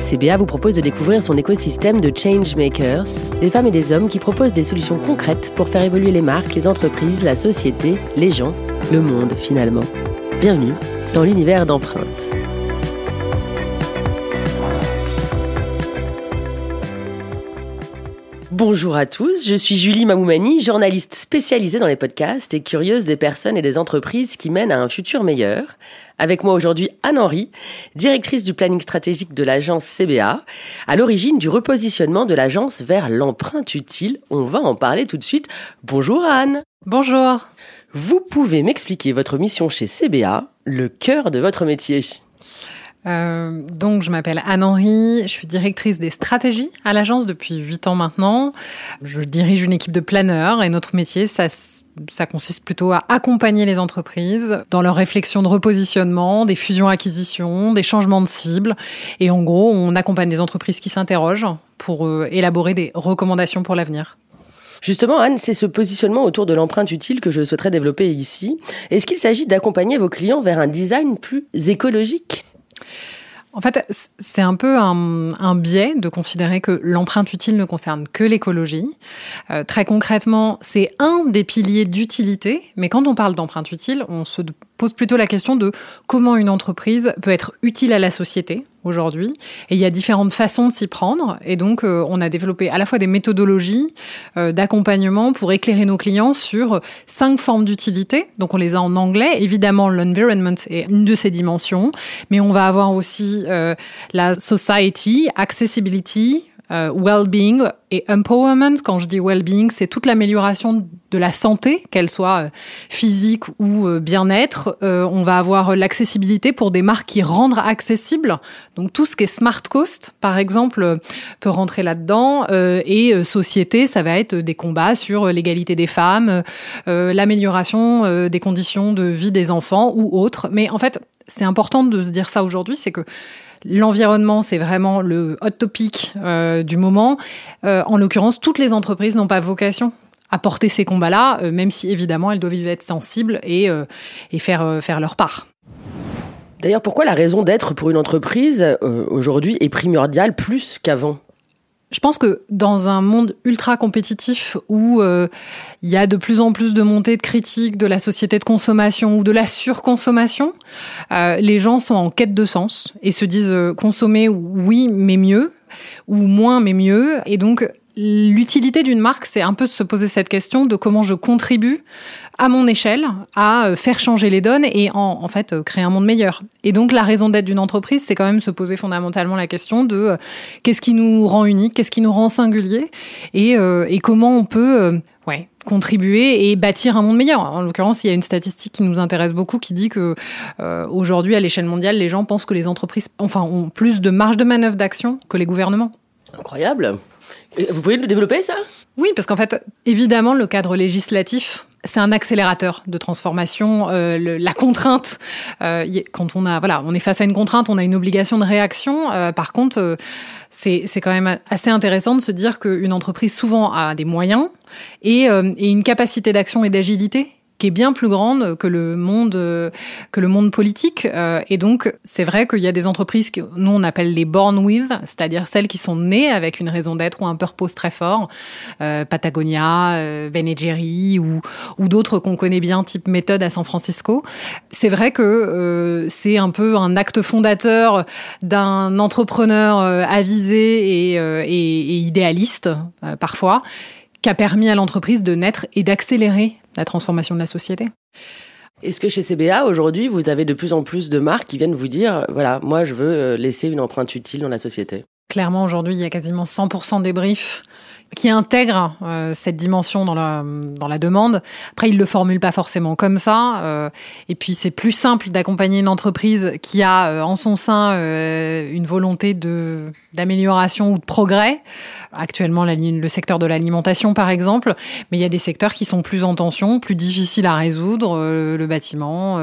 CBA vous propose de découvrir son écosystème de changemakers, des femmes et des hommes qui proposent des solutions concrètes pour faire évoluer les marques, les entreprises, la société, les gens, le monde finalement. Bienvenue dans l'univers d'empreinte. Bonjour à tous, je suis Julie Mamoumani, journaliste spécialisée dans les podcasts et curieuse des personnes et des entreprises qui mènent à un futur meilleur. Avec moi aujourd'hui Anne-Henri, directrice du planning stratégique de l'agence CBA, à l'origine du repositionnement de l'agence vers l'empreinte utile. On va en parler tout de suite. Bonjour Anne. Bonjour. Vous pouvez m'expliquer votre mission chez CBA, le cœur de votre métier euh, donc, je m'appelle Anne-Henri, je suis directrice des stratégies à l'agence depuis 8 ans maintenant. Je dirige une équipe de planeurs et notre métier, ça, consiste plutôt à accompagner les entreprises dans leur réflexion de repositionnement, des fusions-acquisitions, des changements de cible. Et en gros, on accompagne des entreprises qui s'interrogent pour euh, élaborer des recommandations pour l'avenir. Justement, Anne, c'est ce positionnement autour de l'empreinte utile que je souhaiterais développer ici. Est-ce qu'il s'agit d'accompagner vos clients vers un design plus écologique? En fait, c'est un peu un, biais de considérer que l'empreinte utile ne concerne que l'écologie. Euh, très concrètement, c'est un des piliers d'utilité, mais quand on parle d'empreinte utile, on se pose plutôt la question de comment une entreprise peut être utile à la société aujourd'hui. Et il y a différentes façons de s'y prendre. Et donc, euh, on a développé à la fois des méthodologies euh, d'accompagnement pour éclairer nos clients sur cinq formes d'utilité. Donc, on les a en anglais. Évidemment, l'environment est une de ces dimensions. Mais on va avoir aussi euh, la society, accessibility, euh, well-being et empowerment. Quand je dis well-being, c'est toute l'amélioration de la santé, qu'elle soit euh, physique ou euh, bien-être. on va avoir l'accessibilité pour des marques qui rendent accessible. Donc tout ce qui est smart cost, par exemple, peut rentrer là-dedans. et société, ça va être des combats sur l'égalité des femmes, l'amélioration des conditions de vie des enfants ou autres. Mais en fait, c'est important de se dire ça aujourd'hui, c'est que L'environnement, c'est vraiment le hot topic euh, du moment. Euh, en l'occurrence, toutes les entreprises n'ont pas vocation à porter ces combats-là, euh, même si évidemment elles doivent y être sensibles et, et faire, faire leur part. D'ailleurs, pourquoi la raison d'être pour une entreprise aujourd'hui est primordiale plus qu'avant? Je pense que dans un monde ultra compétitif où euh, il y a de plus en plus de montées de critiques de la société de consommation ou de la surconsommation, euh, les gens sont en quête de sens et se disent euh, consommer oui mais mieux ou moins mais mieux. Et donc L'utilité d'une marque, c'est un peu de se poser cette question de comment je contribue à mon échelle à euh, faire changer les donnes et en, fait euh, créer un monde meilleur. Et donc la raison d'être d'une entreprise, c'est quand même se poser fondamentalement la question de euh, qu'est-ce qui nous rend unique, qu'est-ce qui nous rend singulier et, comment on peut ouais, contribuer et bâtir un monde meilleur. En l'occurrence, il y a une statistique qui nous intéresse beaucoup qui dit que aujourd'hui, à l'échelle mondiale, les gens pensent que les entreprises, enfin, ont plus de marge de manœuvre d'action que les gouvernements. Incroyable. Vous pouvez le développer, ça? Oui, parce qu'en fait, évidemment, le cadre législatif c'est un accélérateur de transformation. Euh, la contrainte, euh, quand on a, voilà, on est face à une contrainte, on a une obligation de réaction. Euh, par contre, c'est quand même assez intéressant de se dire qu'une entreprise souvent a des moyens et, et une capacité d'action et d'agilité qui est bien plus grande que le monde que le monde politique. Euh, et donc, c'est vrai qu'il y a des entreprises que nous on appelle les born with, c'est-à-dire celles qui sont nées avec une raison d'être ou un purpose très fort, euh, Patagonia, euh, Ben Jerry ou, ou d'autres qu'on connaît bien, type méthode à San Francisco. C'est vrai que euh, c'est un peu un acte fondateur d'un entrepreneur avisé et, et, et idéaliste parfois qui a permis à l'entreprise de naître et d'accélérer la transformation de la société. Est-ce que chez CBA, aujourd'hui, vous avez de plus en plus de marques qui viennent vous dire, voilà, moi, je veux euh, laisser une empreinte utile dans la société? Clairement, aujourd'hui, il y a quasiment 100% des briefs qui intègrent euh, cette dimension dans la, dans la demande. Après, ils le formulent pas forcément comme ça. Euh, et puis, c'est plus simple d'accompagner une entreprise qui a euh, en son sein une volonté de d'amélioration ou de progrès. Actuellement, la, le secteur de l'alimentation, par exemple. Mais il y a des secteurs qui sont plus en tension, plus difficiles à résoudre, le bâtiment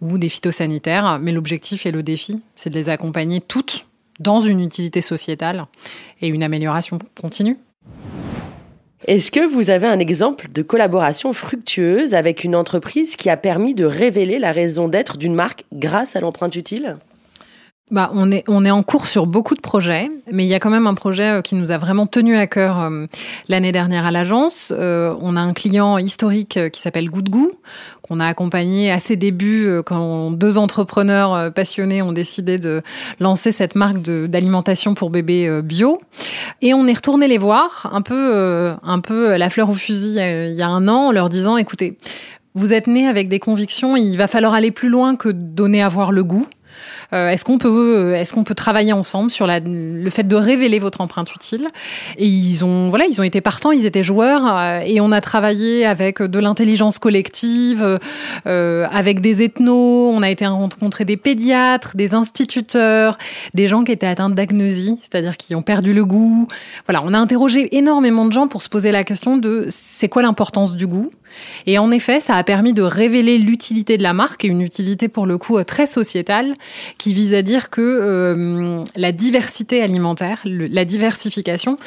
ou des phytosanitaires. Mais l'objectif et le défi, c'est de les accompagner toutes dans une utilité sociétale et une amélioration continue. Est-ce que vous avez un exemple de collaboration fructueuse avec une entreprise qui a permis de révéler la raison d'être d'une marque grâce à l'empreinte utile? Bah, on est on est en cours sur beaucoup de projets, mais il y a quand même un projet euh, qui nous a vraiment tenu à cœur euh, l'année dernière à l'agence. Euh, on a un client historique qui s'appelle Good Goo qu'on a accompagné à ses débuts quand deux entrepreneurs passionnés ont décidé de lancer cette marque d'alimentation pour bébés bio. Et on est retourné les voir un peu un peu la fleur au fusil il y a un an en leur disant écoutez vous êtes nés avec des convictions, il va falloir aller plus loin que donner à voir le goût. Euh, est-ce qu'on peut, euh, est-ce qu'on peut travailler ensemble sur la, le fait de révéler votre empreinte utile? Et ils ont, voilà, ils ont été partants, ils étaient joueurs, euh, et on a travaillé avec de l'intelligence collective, avec des ethnos. On a été rencontrer des pédiatres, des instituteurs, des gens qui étaient atteints d'agnosie, c'est-à-dire qui ont perdu le goût. Voilà, on a interrogé énormément de gens pour se poser la question de c'est quoi l'importance du goût? Et en effet, ça a permis de révéler l'utilité de la marque, et une utilité pour le coup très sociétale, qui vise à dire que euh, la diversité alimentaire, la diversification,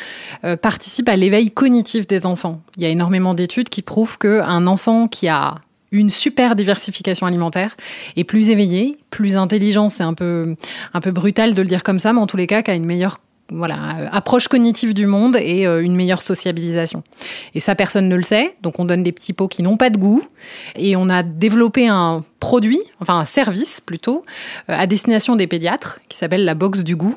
euh, participe à l'éveil cognitif des enfants. Il y a énormément d'études qui prouvent qu'un enfant qui a une super diversification alimentaire est plus éveillé, plus intelligent, c'est un peu un peu brutal de le dire comme ça, mais en tous les cas, qui a une meilleure voilà, euh, approche cognitive du monde et euh, une meilleure sociabilisation. Et ça, personne ne le sait. Donc, on donne des petits pots qui n'ont pas de goût. Et on a développé un produit, enfin un service plutôt, euh, à destination des pédiatres, qui s'appelle la box du goût,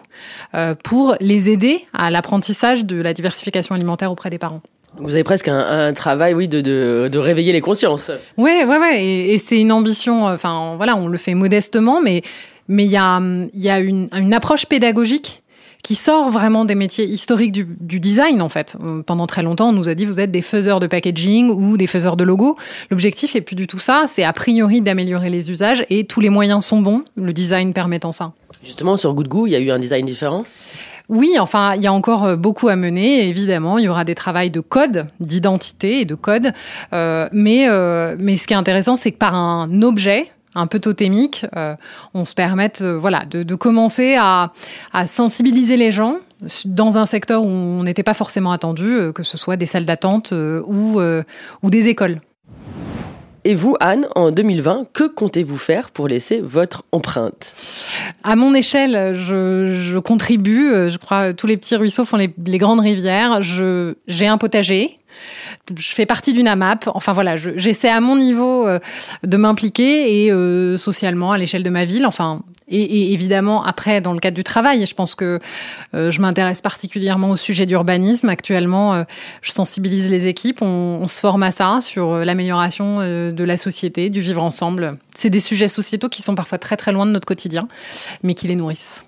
pour les aider à l'apprentissage de la diversification alimentaire auprès des parents. Vous avez presque un, travail, oui, de, de, réveiller les consciences. Ouais, ouais, ouais. Et, c'est une ambition. Enfin, voilà, on le fait modestement, mais mais il y a, y a une, une approche pédagogique qui sort vraiment des métiers historiques du, du, design en fait. Euh, pendant très longtemps, on nous a dit vous êtes des faiseurs de packaging ou des faiseurs de logos. L'objectif est plus du tout ça, c'est a priori d'améliorer les usages et tous les moyens sont bons, le design permettant ça. Justement, sur Good Goo, il y a eu un design différent? Oui, enfin, il y a encore euh, beaucoup à mener. Évidemment, il y aura des travaux de code, d'identité et de code. Euh, mais, euh, mais ce qui est intéressant, c'est que par un objet, un peu totémique, euh, on se permette euh, voilà, de, commencer à, sensibiliser les gens dans un secteur où on n'était pas forcément attendu, euh, que ce soit des salles d'attente ou, ou des écoles. Et vous, Anne, en 2020, que comptez-vous faire pour laisser votre empreinte? À mon échelle, je, contribue. Je crois tous les petits ruisseaux font les, les grandes rivières. J'ai un potager je fais partie d'une AMAP. Enfin voilà, j'essaie à mon niveau euh, de m'impliquer et euh, socialement à l'échelle de ma ville. Enfin, et, évidemment après dans le cadre du travail. Je pense que euh, je m'intéresse particulièrement au sujet d'urbanisme. Actuellement, je sensibilise les équipes. On, on, se forme à ça sur l'amélioration de la société, du vivre ensemble. C'est des sujets sociétaux qui sont parfois très très loin de notre quotidien, mais qui les nourrissent.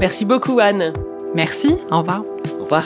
Merci beaucoup Anne. Merci. Au revoir. Au revoir.